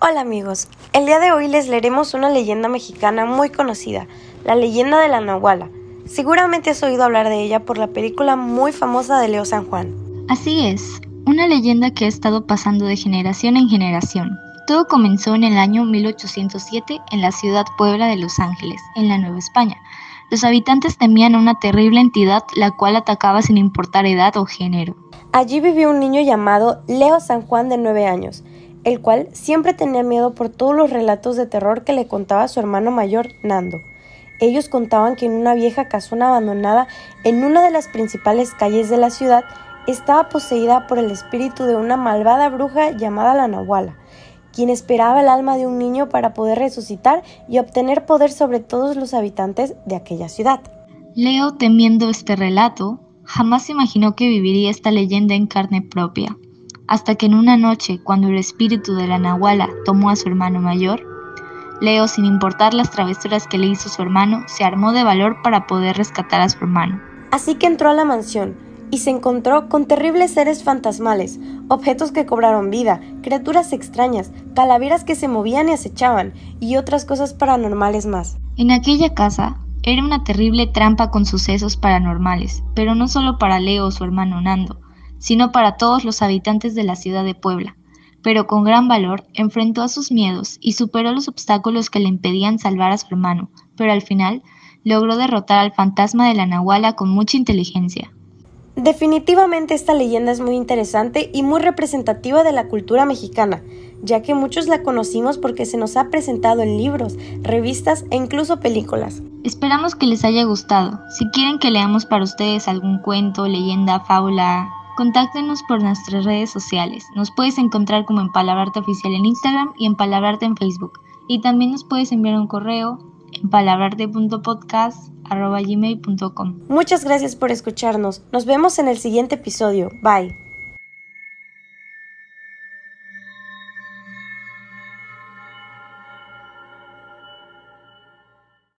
Hola amigos, el día de hoy les leeremos una leyenda mexicana muy conocida, la leyenda de la Nahuala. Seguramente has oído hablar de ella por la película muy famosa de Leo San Juan. Así es, una leyenda que ha estado pasando de generación en generación. Todo comenzó en el año 1807 en la ciudad Puebla de Los Ángeles, en la Nueva España. Los habitantes temían a una terrible entidad la cual atacaba sin importar edad o género. Allí vivió un niño llamado Leo San Juan de 9 años, el cual siempre tenía miedo por todos los relatos de terror que le contaba su hermano mayor, Nando. Ellos contaban que en una vieja casona abandonada en una de las principales calles de la ciudad estaba poseída por el espíritu de una malvada bruja llamada la Nahuala, quien esperaba el alma de un niño para poder resucitar y obtener poder sobre todos los habitantes de aquella ciudad. Leo, temiendo este relato, jamás imaginó que viviría esta leyenda en carne propia hasta que en una noche, cuando el espíritu de la Nahuala tomó a su hermano mayor, Leo, sin importar las travesuras que le hizo su hermano, se armó de valor para poder rescatar a su hermano. Así que entró a la mansión y se encontró con terribles seres fantasmales, objetos que cobraron vida, criaturas extrañas, calaveras que se movían y acechaban, y otras cosas paranormales más. En aquella casa era una terrible trampa con sucesos paranormales, pero no solo para Leo, su hermano Nando, sino para todos los habitantes de la ciudad de Puebla, pero con gran valor enfrentó a sus miedos y superó los obstáculos que le impedían salvar a su hermano, pero al final logró derrotar al fantasma de la Nahuala con mucha inteligencia. Definitivamente esta leyenda es muy interesante y muy representativa de la cultura mexicana, ya que muchos la conocimos porque se nos ha presentado en libros, revistas e incluso películas. Esperamos que les haya gustado. Si quieren que leamos para ustedes algún cuento, leyenda, fábula, Contáctenos por nuestras redes sociales. Nos puedes encontrar como en Palabrarte Oficial en Instagram y en Palabrarte en Facebook. Y también nos puedes enviar un correo en palabrarte.podcast.gmail.com Muchas gracias por escucharnos. Nos vemos en el siguiente episodio. Bye.